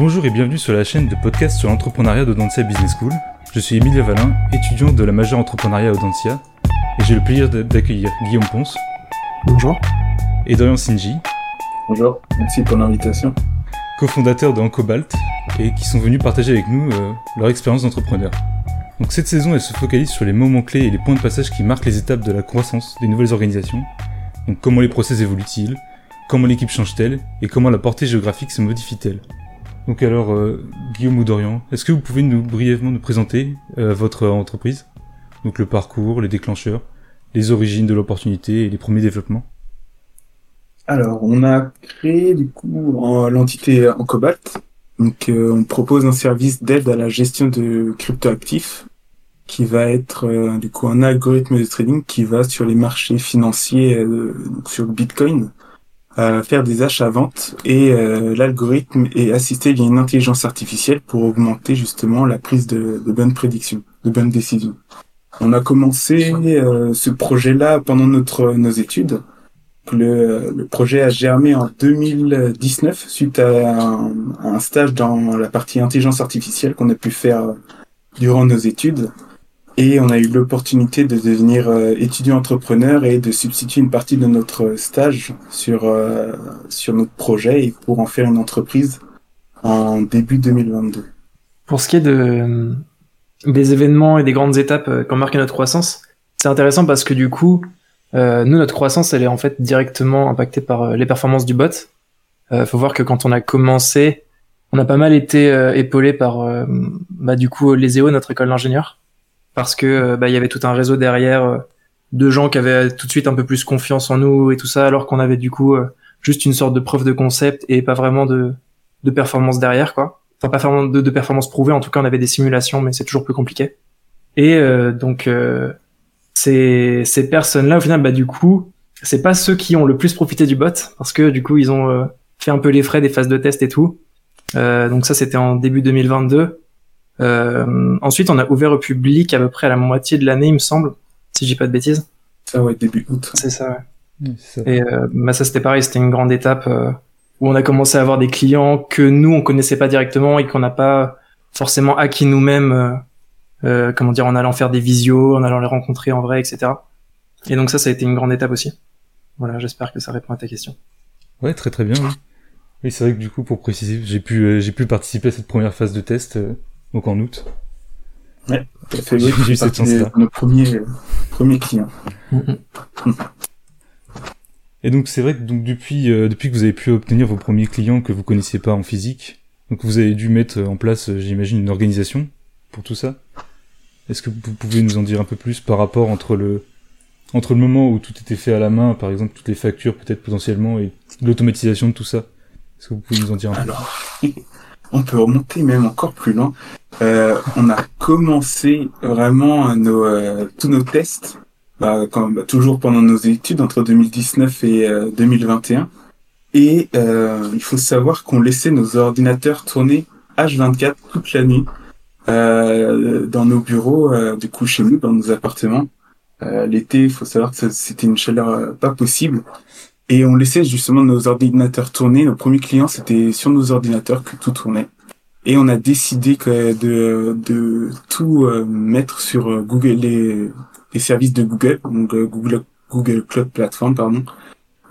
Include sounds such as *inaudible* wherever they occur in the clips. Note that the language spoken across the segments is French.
Bonjour et bienvenue sur la chaîne de podcast sur l'entrepreneuriat d'Audencia Business School. Je suis Emilia Valin, étudiant de la majeure entrepreneuriat à Audencia, et j'ai le plaisir d'accueillir Guillaume Ponce. Bonjour. Et Dorian Sinji. Bonjour, merci pour l'invitation. Co-fondateurs de Encobalt, et qui sont venus partager avec nous euh, leur expérience d'entrepreneur. Donc cette saison, elle se focalise sur les moments clés et les points de passage qui marquent les étapes de la croissance des nouvelles organisations. Donc comment les process évoluent-ils, comment l'équipe change-t-elle, et comment la portée géographique se modifie-t-elle? Donc alors, euh, Guillaume ou Dorian, est-ce que vous pouvez nous brièvement nous présenter euh, votre entreprise? Donc le parcours, les déclencheurs, les origines de l'opportunité et les premiers développements. Alors, on a créé du coup l'entité en Cobalt. Donc euh, on propose un service d'aide à la gestion de cryptoactifs qui va être du coup un algorithme de trading qui va sur les marchés financiers sur Bitcoin faire des achats-ventes et euh, l'algorithme est assisté via une intelligence artificielle pour augmenter justement la prise de, de bonnes prédictions, de bonnes décisions. On a commencé euh, ce projet-là pendant notre nos études. Le, le, projet a germé en 2019 suite à un, à un stage dans la partie intelligence artificielle qu'on a pu faire durant nos études. Et on a eu l'opportunité de devenir euh, étudiant entrepreneur et de substituer une partie de notre stage sur euh, sur notre projet et pour en faire une entreprise en début 2022. Pour ce qui est de euh, des événements et des grandes étapes qui ont marqué notre croissance, c'est intéressant parce que du coup, nous notre croissance elle est en fait directement impactée par les performances du bot. Euh, faut voir que quand on a commencé, on a pas mal été épaulé par bah, du coup les EO, notre école d'ingénieur parce que euh, bah, il y avait tout un réseau derrière euh, de gens qui avaient tout de suite un peu plus confiance en nous et tout ça, alors qu'on avait du coup euh, juste une sorte de preuve de concept et pas vraiment de, de performance derrière, quoi. Enfin, pas vraiment de, de performance prouvée, en tout cas on avait des simulations, mais c'est toujours plus compliqué. Et donc ces, ces personnes-là, au final, bah du coup, c'est pas ceux qui ont le plus profité du bot, parce que du coup ils ont fait un peu les frais des phases de test et tout. donc ça c'était en début 2022. Euh, ensuite, on a ouvert au public à peu près à la moitié de l'année, il me semble, si j'ai pas de bêtises. Ça, ouais, début août. C'est ça, ouais. ça. Et euh, bah, ça, c'était pareil, c'était une grande étape euh, où on a commencé à avoir des clients que nous, on connaissait pas directement et qu'on n'a pas forcément acquis nous-mêmes, euh, euh, comment dire, en allant faire des visios, en allant les rencontrer en vrai, etc. Et donc ça, ça a été une grande étape aussi. Voilà, j'espère que ça répond à ta question. Ouais, très très bien. Oui, oui c'est vrai que du coup, pour préciser, j'ai pu j'ai pu participer à cette première phase de test donc en août. Ouais, fait j'ai eu cette chance-là. Nos premiers, premiers clients. Et donc c'est vrai que donc depuis euh, depuis que vous avez pu obtenir vos premiers clients que vous connaissiez pas en physique, donc vous avez dû mettre en place, euh, j'imagine, une organisation pour tout ça. Est-ce que vous pouvez nous en dire un peu plus par rapport entre le entre le moment où tout était fait à la main, par exemple toutes les factures peut-être potentiellement et l'automatisation de tout ça? Est-ce que vous pouvez nous en dire un peu? Alors, *laughs* on peut remonter même encore plus loin. Euh, on a commencé vraiment nos, euh, tous nos tests, bah, bah, toujours pendant nos études entre 2019 et 2021. Et euh, il faut savoir qu'on laissait nos ordinateurs tourner H24 toute la nuit dans nos bureaux, du coup chez nous, dans nos appartements. L'été, il faut savoir que c'était une chaleur pas possible. Et on laissait justement nos ordinateurs tourner. Nos premiers clients, c'était sur nos ordinateurs que tout tournait. Et on a décidé que de, de tout euh, mettre sur euh, Google, les, les services de Google, donc euh, Google, Google Cloud Platform, pardon.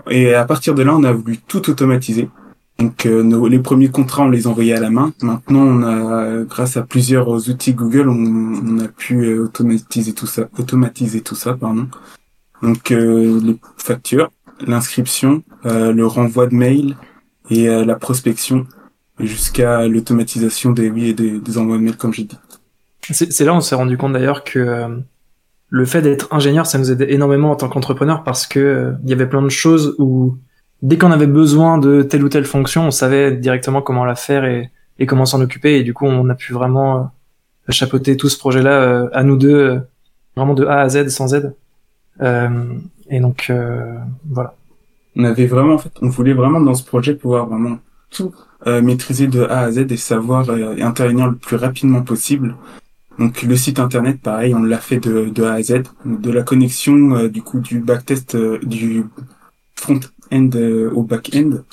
Et à partir de là, on a voulu tout automatiser. Donc nos, les premiers contrats, on les envoyait à la main. Maintenant, on a, grâce à plusieurs outils Google, on, on a pu automatiser tout ça, automatiser tout ça, pardon. Donc les factures, l'inscription, euh, le renvoi de mail et euh, la prospection jusqu'à l'automatisation des oui et des, des envois de mail comme j'ai dit. C'est là on s'est rendu compte d'ailleurs que euh, le fait d'être ingénieur ça nous aidait énormément en tant qu'entrepreneur parce que il y avait plein de choses où dès qu'on avait besoin de telle ou telle fonction on savait directement comment la faire et, et comment s'en occuper et du coup on a pu vraiment chapeauter tout ce projet là à nous deux vraiment de A à Z sans aide et donc euh, voilà. On avait vraiment, en fait, on voulait vraiment dans ce projet pouvoir vraiment tout euh, maîtriser de A à Z et savoir euh, intervenir le plus rapidement possible. Donc le site internet, pareil, on l'a fait de, de A à Z, de la connexion euh, du coup du backtest du front-end au back-end.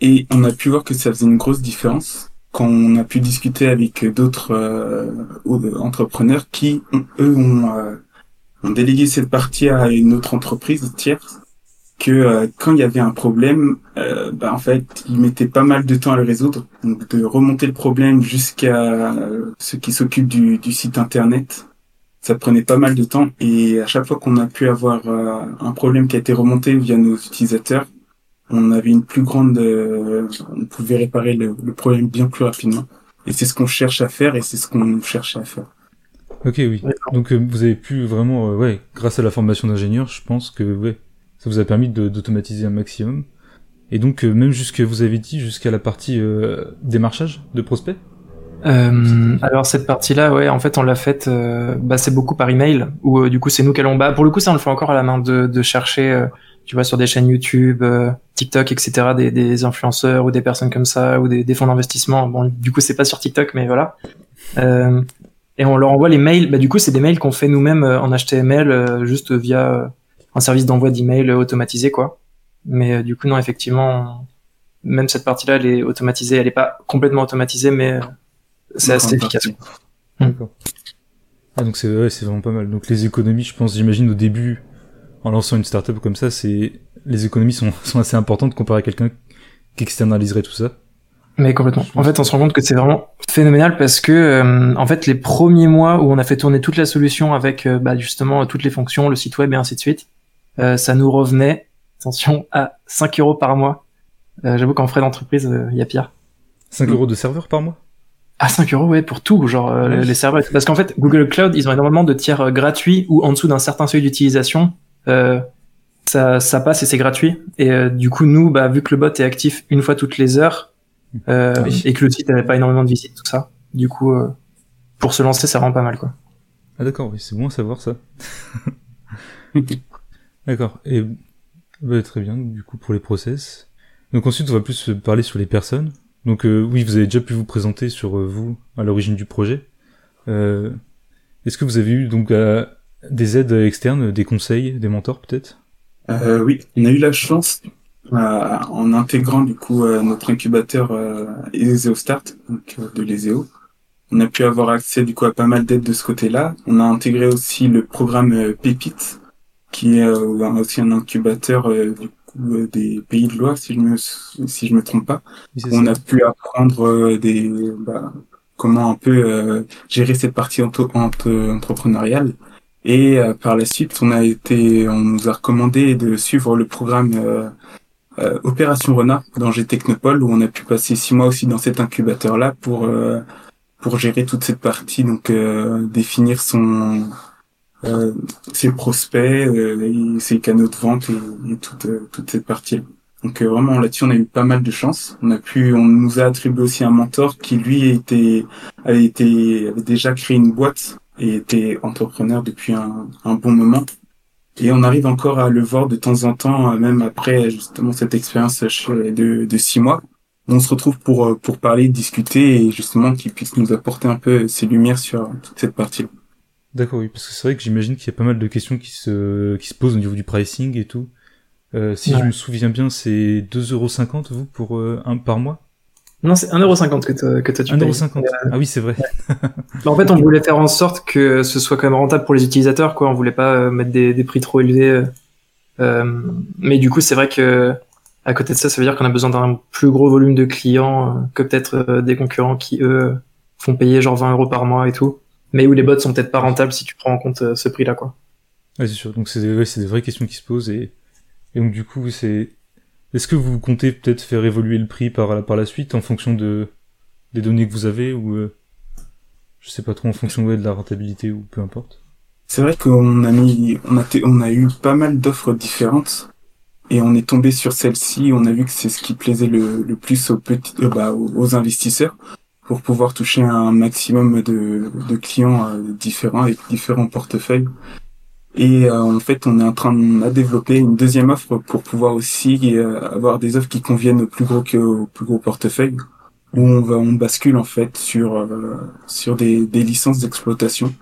Et on a pu voir que ça faisait une grosse différence quand on a pu discuter avec d'autres entrepreneurs qui, eux, ont, ont délégué cette partie à une autre entreprise tierce que euh, quand il y avait un problème, euh, bah, en fait, ils mettaient pas mal de temps à le résoudre. Donc de remonter le problème jusqu'à ceux qui s'occupent du, du, site internet, ça prenait pas mal de temps. Et à chaque fois qu'on a pu avoir euh, un problème qui a été remonté via nos utilisateurs, on avait une plus grande, on pouvait réparer le, le, problème bien plus rapidement. Et c'est ce qu'on cherche à faire et c'est ce qu'on cherche à faire. Ok, oui. Donc vous avez pu vraiment, ouais, grâce à la formation d'ingénieur, je pense que ouais, ça vous a permis d'automatiser un maximum. Et donc, euh, même jusqu'à, vous avez dit, jusqu'à la partie euh, démarchage de prospects? Euh, alors cette partie-là, ouais, en fait, on l'a faite, bah, c'est beaucoup par email, où du coup c'est nous qui allons, bah, pour le coup, ça on le fait encore à la main de, de chercher, tu vois, sur des chaînes YouTube, TikTok, etc., des, des, influenceurs ou des personnes comme ça, ou des, des fonds d'investissement. Bon, du coup, c'est pas sur TikTok, mais voilà. et on leur envoie les mails. Bah, du coup, c'est des mails qu'on fait nous-mêmes en HTML, juste via un service d'envoi d'email automatisé, quoi. Mais euh, du coup, non, effectivement, même cette partie-là, elle est automatisée. Elle n'est pas complètement automatisée, mais euh, c'est assez efficace. D'accord. Ah, donc c'est ouais, c'est vraiment pas mal. Donc les économies, je pense, j'imagine au début, en lançant une startup comme ça, c'est les économies sont, sont assez importantes comparé à quelqu'un qui externaliserait tout ça. Mais complètement. En fait, on se rend compte que c'est vraiment phénoménal parce que, euh, en fait, les premiers mois où on a fait tourner toute la solution avec, bah, justement, toutes les fonctions, le site web et ainsi de suite, euh, ça nous revenait, attention, à 5 euros par mois. Euh, j'avoue qu'en frais d'entreprise, euh, il y a pire. 5 euros de serveur par mois? Ah, 5 euros, ouais, pour tout, genre les serveurs. Parce qu'en fait, Google Cloud, ils ont énormément de tiers gratuits ou en dessous d'un certain seuil d'utilisation, ça, ça passe et c'est gratuit. Et du coup, nous, bah, vu que le bot est actif une fois toutes les heures, et que le site n'avait pas énormément de visites, tout ça, du coup, pour se lancer, ça rend pas mal, quoi. Ah d'accord, oui, c'est bon à savoir ça. *laughs* D'accord. Et bah, très bien. Du coup, pour les process. Donc ensuite, on va plus parler sur les personnes. Donc euh, oui, vous avez déjà pu vous présenter sur euh, vous à l'origine du projet. Euh, Est-ce que vous avez eu donc euh, des aides externes, des conseils, des mentors peut-être? Oui, on a eu la chance en intégrant du coup notre incubateur Ezeo Start, donc de l'Ezeo. On a pu avoir accès du coup à pas mal d'aides de ce côté-là. On a intégré aussi le programme Pépite qui est euh, aussi un incubateur euh, du coup, euh, des pays de loi, si je me si je me trompe pas. on a pu apprendre des bah, comment un peu gérer cette partie entrepreneuriale. Et par la suite, on a été, on nous a recommandé de suivre le programme Opération Renard dans G Technopole, où on a pu passer six mois aussi dans cet incubateur-là pour pour gérer toute cette partie, donc définir son euh, ses prospects, euh, ses canaux de vente et, toute, euh, toute cette partie. Donc vraiment là-dessus on a eu pas mal de chance. On a pu, on nous a attribué aussi un mentor qui lui était, avait été, avait déjà créé une boîte et était entrepreneur depuis un, un bon moment. Et on arrive encore à le voir de temps en temps, même après justement cette expérience de, de six mois. On se retrouve pour pour parler, discuter et justement qu'il puisse nous apporter un peu ses lumières sur toute cette partie. D'accord, oui, parce que c'est vrai que j'imagine qu'il y a pas mal de questions qui se, qui se posent au niveau du pricing et tout. Euh, si je me souviens bien, c'est 2,50€ vous pour euh, un par mois? Non, c'est 1,50€ que tu que tu 1,50€. Ah oui, c'est vrai. Bah, en fait, on voulait faire en sorte que ce soit quand même rentable pour les utilisateurs, quoi. On voulait pas euh, mettre des, des prix trop élevés. Euh, mais du coup, c'est vrai que à côté de ça, ça veut dire qu'on a besoin d'un plus gros volume de clients que peut-être des concurrents qui eux font payer genre 20 euros par mois et tout mais où les bots sont peut-être pas rentables si tu prends en compte euh, ce prix-là, quoi. Ouais, c'est sûr. Donc c'est ouais, des vraies questions qui se posent et, et donc du coup c'est est-ce que vous comptez peut-être faire évoluer le prix par par la suite en fonction de des données que vous avez ou euh, je sais pas trop en fonction ouais, de la rentabilité ou peu importe? C'est vrai qu'on a mis on a on a eu pas mal d'offres différentes et on est tombé sur celle-ci. On a vu que c'est ce qui plaisait le, le plus aux petits euh, bah, aux investisseurs pour pouvoir toucher un maximum de, de clients euh, différents avec différents portefeuilles. Et euh, en fait, on est en train de développer une deuxième offre pour pouvoir aussi euh, avoir des offres qui conviennent au plus gros que au plus gros portefeuille, où on va on bascule en fait sur sur des, des licences d'exploitation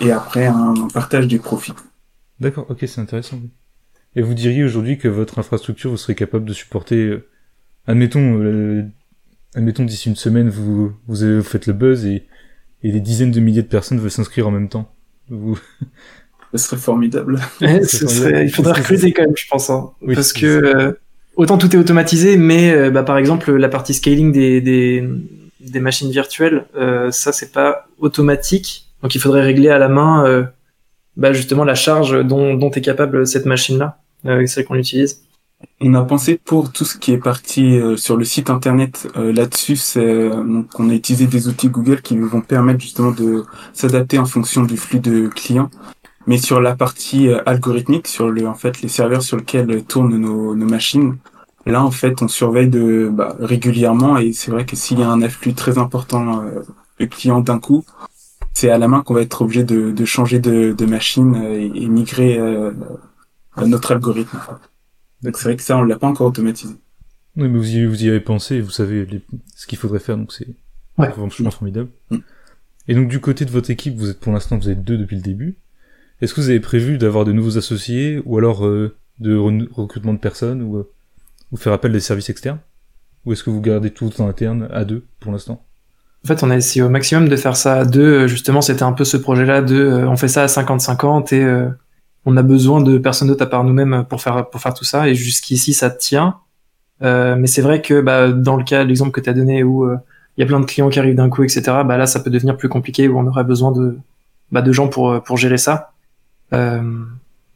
et après un, partage du profit. D'accord, ok, c'est intéressant. Et vous diriez aujourd'hui que votre infrastructure vous serez capable de supporter, admettons, admettons d'ici une semaine, vous, vous, avez- vous faites le buzz et, et des dizaines de milliers de personnes veulent s'inscrire en même temps. Vous... *laughs* Ce serait formidable. Ouais, *laughs* ce formidable. serait- il faudrait *laughs* recruter quand même, je pense. hein. Oui, Parce que euh, autant tout est automatisé, mais euh, bah, par exemple la partie scaling des, des, des machines virtuelles, euh, ça c'est pas automatique. Donc il faudrait régler à la main euh, bah, justement la charge dont, dont est capable cette machine-là, euh, celle qu'on utilise. On a pensé pour tout ce qui est parti euh, sur le site internet euh, là-dessus, c'est euh, donc on a utilisé des outils Google qui vont permettre justement de s'adapter en fonction du flux de clients. Mais sur la partie algorithmique, sur le en fait les serveurs sur lesquels tournent nos, machines, là en fait on surveille de bah, régulièrement et c'est vrai que s'il y a un afflux très important de clients d'un coup, c'est à la main qu'on va être obligé de, changer de, machine et, et migrer notre algorithme. Donc c'est vrai que ça, on l'a pas encore automatisé. Oui, mais vous y, vous y avez pensé et vous savez les- ce qu'il faudrait faire, donc c'est Ouais. c'est franchement formidable. Mm. Et donc du côté de votre équipe, vous êtes pour l'instant vous êtes deux depuis le début. Est-ce que vous avez prévu d'avoir de nouveaux associés ou alors euh, de re- recrutement de personnes ou, euh, ou faire appel des services externes? Ou est-ce que vous gardez tout en interne à deux pour l'instant? En fait, on a essayé au maximum de faire ça à deux. Euh, Justement, c'était un peu ce projet-là de, euh, on fait ça à 50-50 et euh, on a besoin de personne d'autre à part nous-mêmes pour faire pour faire tout ça. Et jusqu'ici, ça tient. Euh, mais c'est vrai que bah, dans le cas, l'exemple que tu as donné où euh, il y a plein de clients qui arrivent d'un coup, etc. Bah là, ça peut devenir plus compliqué où on aurait besoin de bah, de gens pour euh, pour gérer ça. Euh,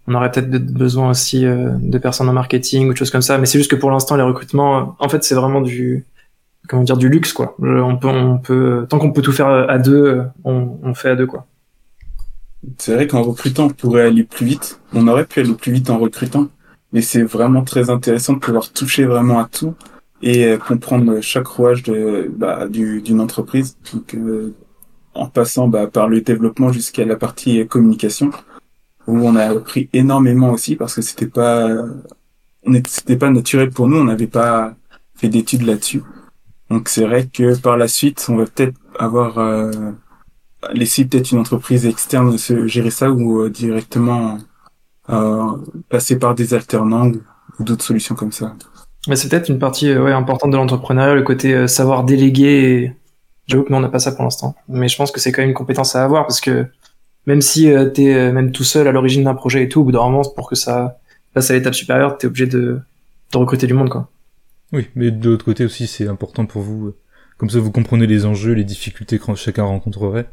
on aurait peut-être besoin aussi euh, de personnes en marketing ou de choses comme ça. Mais c'est juste que pour l'instant, les recrutements, euh, en fait, c'est vraiment du comment dire du luxe quoi. On peut, on peut, tant qu'on peut tout faire à deux, on, on fait à deux quoi. C'est vrai qu'en recrutant, on pourrait aller plus vite. On aurait pu aller plus vite en recrutant, mais c'est vraiment très intéressant de pouvoir toucher vraiment à tout et euh, comprendre chaque rouage de bah, du- d'une entreprise. Donc, euh, en passant bah, par le développement jusqu'à la partie euh, communication, où on a appris énormément aussi parce que c'était pas, c'était pas naturel pour nous. On n'avait pas fait d'études là-dessus. Donc c'est vrai que par la suite, on va peut-être avoir euh, laisser peut-être une entreprise externe se gérer ça ou euh, directement euh, passer par des alternants ou, d'autres solutions comme ça. Mais c'est peut-être une partie euh, ouais, importante de l'entrepreneuriat, le côté euh, savoir déléguer. et J'avoue que nous on n'a pas ça pour l'instant, mais je pense que c'est quand même une compétence à avoir parce que même si euh, t'es euh, même tout seul à l'origine d'un projet et tout, au bout d'un moment pour que ça passe à l'étape supérieure, t'es obligé de, de recruter du monde quoi. Oui, mais de l'autre côté aussi, c'est important pour vous. Comme ça, vous comprenez les enjeux, les difficultés que chacun rencontrerait.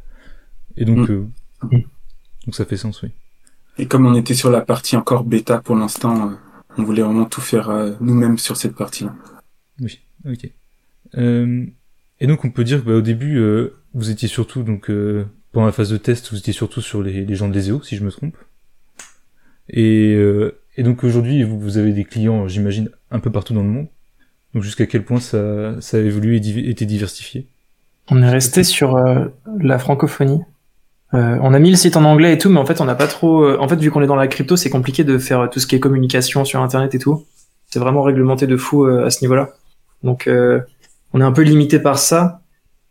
Et donc, Mm. euh, Mm. donc ça fait sens, oui. Et comme on était sur la partie encore bêta pour l'instant, euh, on voulait vraiment tout faire euh, nous-mêmes sur cette partie-là. Oui, ok. Euh, et donc, on peut dire que bah, au début, euh, vous étiez surtout donc euh, pendant la phase de test, vous étiez surtout sur les, les gens de l'ESEO, si je me trompe. Et, euh, et donc aujourd'hui, vous, vous avez des clients, j'imagine, un peu partout dans le monde. Donc jusqu'à quel point ça, ça a évolué et div- été diversifié? On est resté sur euh, la francophonie. Euh, on a mis le site en anglais et tout, mais en fait, on n'a pas trop. euh, En fait, vu qu'on est dans la crypto, c'est compliqué de faire euh, tout ce qui est communication sur Internet et tout. C'est vraiment réglementé de fou euh, à ce niveau-là. Donc, euh, on est un peu limité par ça.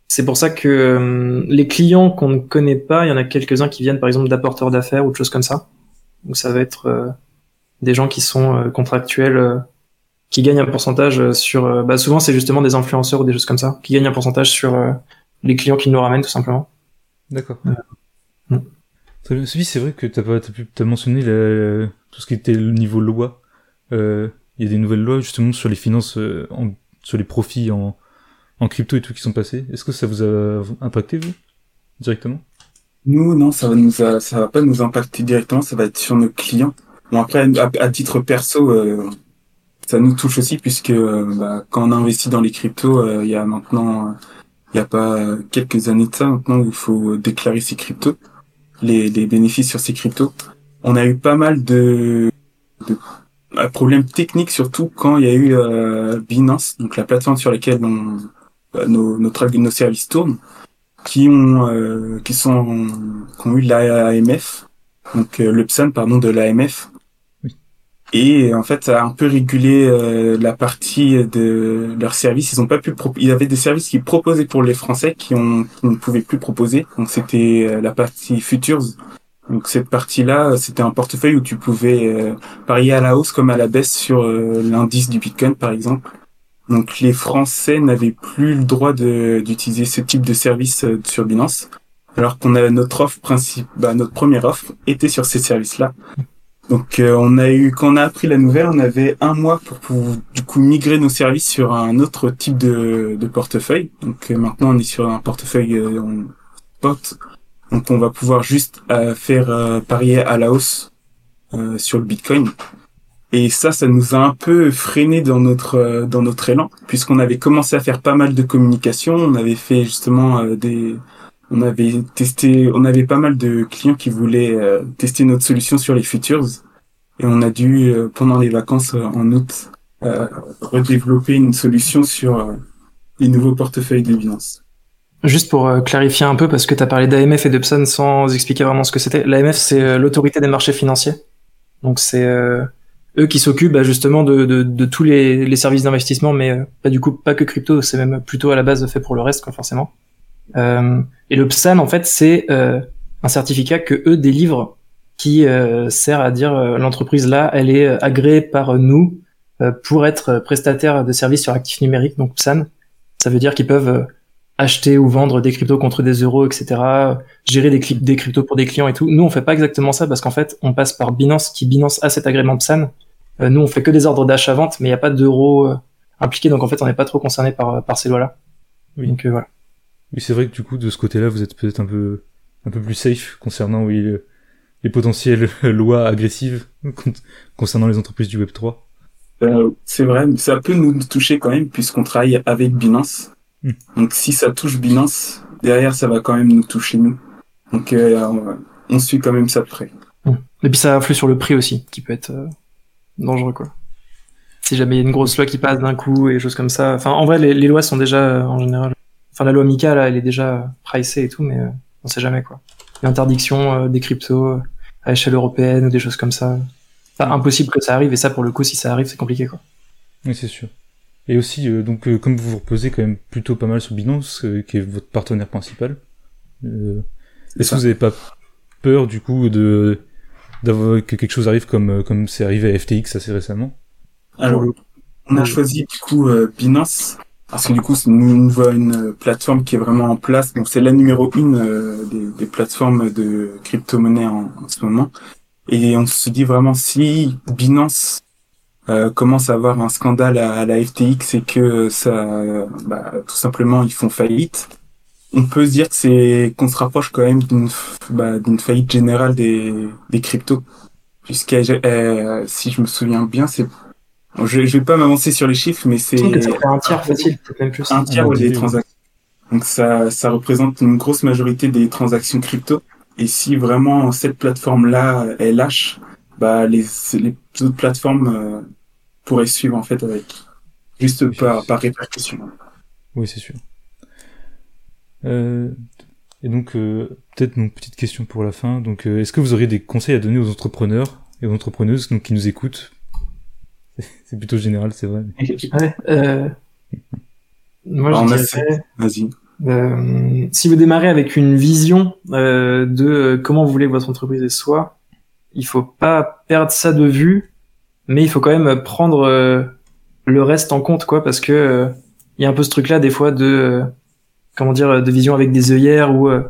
C'est pour ça que euh, les clients qu'on ne connaît pas, il y en a quelques-uns qui viennent, par exemple, d'apporteurs d'affaires ou de choses comme ça. Donc, ça va être euh, des gens qui sont euh, contractuels, euh, qui gagnent un pourcentage sur. bah, souvent, c'est justement des influenceurs ou des choses comme ça, qui gagnent un pourcentage sur euh, les clients qui nous ramènent, tout simplement. D'accord. Sophie, c'est vrai que t'as t'as, mentionné la- tout ce qui était le niveau loi. Euh, Il y a des nouvelles lois justement sur les finances, euh, en- sur les profits en, en crypto et tout qui sont passés. Est-ce que ça vous a impacté vous directement? Nous, non, ça va nous a- ça va pas nous impacter directement, ça va être sur nos clients. Bon après, à, à titre perso, euh, ça nous touche aussi puisque euh, bah, quand on investit dans les cryptos, il y a maintenant, il y a pas quelques années de ça maintenant où il faut déclarer ses cryptos, les, bénéfices sur ces cryptos. On a eu pas mal de, euh, problèmes techniques surtout quand il y a eu euh, Binance, donc la plateforme sur laquelle euh, nos, services tournent qui ont euh, qui sont qui ont eu l'AMF donc euh, le PSAN pardon de l'AMF. Et en fait ça a un peu régulé euh, la partie de leurs services. Ils ont pas pu pro- il y avait des services qui proposaient pour les Français qui ont qui ne pouvaient plus proposer. Donc c'était euh, la partie futures donc cette partie là c'était un portefeuille où tu pouvais euh, parier à la hausse comme à la baisse sur euh, l'indice du Bitcoin par exemple. Donc les Français n'avaient plus le droit d'utiliser ce type de service euh, sur Binance, alors qu'on a notre offre principale, bah, notre première offre était sur ces services-là. Donc euh, on a eu, quand on a appris la nouvelle, on avait un mois pour, du coup migrer nos services sur un autre type de, portefeuille. Donc euh, maintenant on est sur un portefeuille en spot, donc on va pouvoir juste faire parier à la hausse sur le Bitcoin. Et ça, ça nous a un peu freiné dans notre euh, dans notre élan, puisqu'on avait commencé à faire pas mal de communication. On avait fait justement euh, des, on avait testé, on avait pas mal de clients qui voulaient euh, tester notre solution sur les futures, et on a dû pendant les vacances en août redévelopper une solution sur les nouveaux portefeuilles de Binance. Juste pour clarifier un peu, parce que tu as parlé d'AMF et de PSAN sans expliquer vraiment ce que c'était. L'AMF, c'est l'autorité des marchés financiers. Donc c'est eux qui s'occupent bah, justement de, tous les, services d'investissement, mais euh, pas du coup pas que crypto, c'est même plutôt à la base fait pour le reste, quoi, forcément. Euh, et le PSAN, en fait, c'est euh, un certificat que eux délivrent qui euh, sert à dire l'entreprise là, elle est agréée par nous pour être prestataire de services sur actifs numériques, donc PSAN. Ça veut dire qu'ils peuvent acheter ou vendre des cryptos contre des euros, etc. Gérer des, des cryptos pour des clients et tout. Nous, on fait pas exactement ça parce qu'en fait, on passe par Binance, qui Binance a cet agrément PSAN. Nous, on fait que des ordres d'achat-vente, mais il n'y a pas d'euros impliqués, donc en fait, on n'est pas trop concerné par, par ces lois-là. Oui. Donc euh, voilà. Oui, c'est vrai que du coup, de ce côté-là, vous êtes peut-être un peu, un peu plus safe concernant oui, les potentielles *laughs* lois agressives concernant les entreprises du Web 3. c'est vrai, mais ça peut nous toucher quand même puisqu'on travaille avec Binance. Hmm. Donc si ça touche Binance, derrière ça va quand même nous toucher nous. Donc on suit quand même ça de près. Hmm. Et puis ça influe sur le prix aussi, qui peut être dangereux quoi. Si jamais il y a une grosse loi qui passe d'un coup et choses comme ça. Enfin, en vrai, les, lois sont déjà euh, en général. Enfin, la loi Mika là, elle est déjà pricée et tout, mais euh, on sait jamais quoi. L'interdiction euh, des cryptos à échelle européenne ou des choses comme ça. Enfin, impossible que ça arrive et ça pour le coup, si ça arrive, c'est compliqué quoi. Oui, c'est sûr. Et aussi, donc, comme vous vous reposez quand même plutôt pas mal sur Binance, qui est votre partenaire principal, est-ce que vous n'avez pas peur du coup de d'avoir que quelque chose arrive comme euh, comme c'est arrivé à FTX assez récemment? Alors, on a choisi du coup euh, Binance parce que du coup, nous voit une plateforme qui est vraiment en place. Donc, c'est la numéro une euh, des, des, plateformes de crypto-monnaie en, ce moment. Et on se dit vraiment si Binance euh, commence à avoir un scandale à, la FTX et que ça, bah, tout simplement, ils font faillite, on peut se dire que c'est qu'on se rapproche quand même d'une bah, faillite générale des des cryptos puisque euh, si je me souviens bien c'est je, je vais pas m'avancer sur les chiffres mais c'est un tiers facile même plus un tiers des transactions. Donc ça ça représente une grosse majorité des transactions crypto. Et si vraiment cette plateforme là elle lâche bah les les autres plateformes euh, pourraient suivre en fait avec juste par par répercussion. Oui c'est sûr. Euh, et donc, euh, peut-être une petite question pour la fin. Donc, euh, est-ce que vous auriez des conseils à donner aux entrepreneurs et aux entrepreneuses donc, qui nous écoutent? *laughs* C'est plutôt général, c'est vrai. Ouais, euh... Moi, je dirais... Vas-y. Euh, si vous démarrez avec une vision euh, de comment vous voulez que votre entreprise soit, il faut pas perdre ça de vue, mais il faut quand même prendre le reste en compte, quoi, parce que il y a un peu ce truc-là des fois de comment dire, de vision avec des œillères où euh,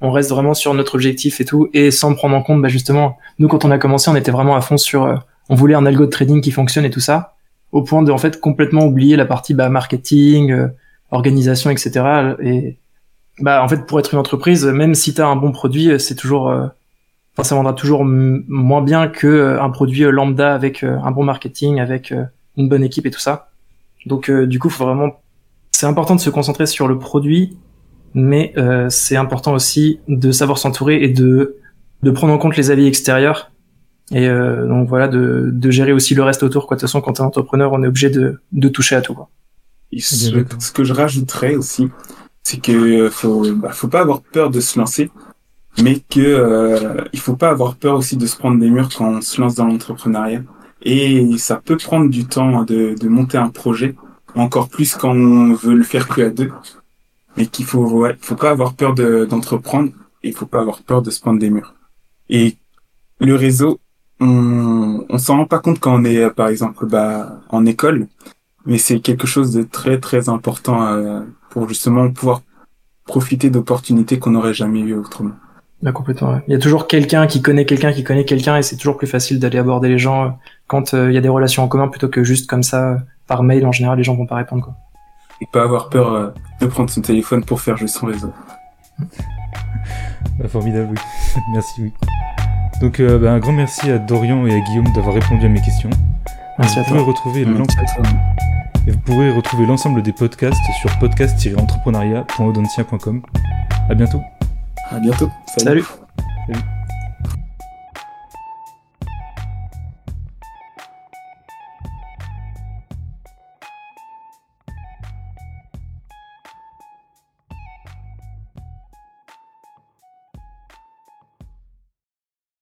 on reste vraiment sur notre objectif et tout, et sans prendre en compte, bah justement, nous quand on a commencé, on était vraiment à fond sur, euh, on voulait un algo de trading qui fonctionne et tout ça, au point de en fait complètement oublier la partie bah, marketing, euh, organisation, etc. Et bah en fait pour être une entreprise, même si tu as un bon produit, c'est toujours, enfin ça vendra toujours moins bien que un produit lambda avec un bon marketing, avec une bonne équipe et tout ça. Donc du coup, faut vraiment c'est important de se concentrer sur le produit, mais euh, c'est important aussi de savoir s'entourer et de, de prendre en compte les avis extérieurs. Et euh, donc voilà, de, de gérer aussi le reste autour. Quoi. De toute façon, quand t'es entrepreneur, on est obligé de, de toucher à tout. Quoi. ce, que je rajouterais aussi, c'est que faut, bah, faut pas avoir peur de se lancer, mais que euh, il faut pas avoir peur aussi de se prendre des murs quand on se lance dans l'entrepreneuriat. Et ça peut prendre du temps de, de monter un projet encore plus quand on veut le faire que à deux. Mais qu'il faut, ouais, faut pas avoir peur d'entreprendre et il faut pas avoir peur de se prendre des murs. Et le réseau, on, on s'en rend pas compte quand on est, par exemple, bah, en école. mais c'est quelque chose de très très important euh, pour justement pouvoir profiter d'opportunités qu'on n'aurait jamais eues autrement. Là, complètement. Il y a toujours quelqu'un qui connaît quelqu'un qui connaît quelqu'un et c'est toujours plus facile d'aller aborder les gens euh, quand euh, il y a des relations en commun plutôt que juste comme ça par mail. En général, les gens vont pas répondre quoi. Et pas avoir peur de prendre son téléphone pour faire jouer son réseau. Bah, formidable, oui. *laughs* merci, oui. Donc, bah, un grand merci à Dorian et à Guillaume d'avoir répondu à mes questions. Merci à toi. Retrouver et vous pourrez retrouver l'ensemble des podcasts sur podcast-entrepreneuriat.audencia.com. À bientôt. À bientôt. Salut. Salut.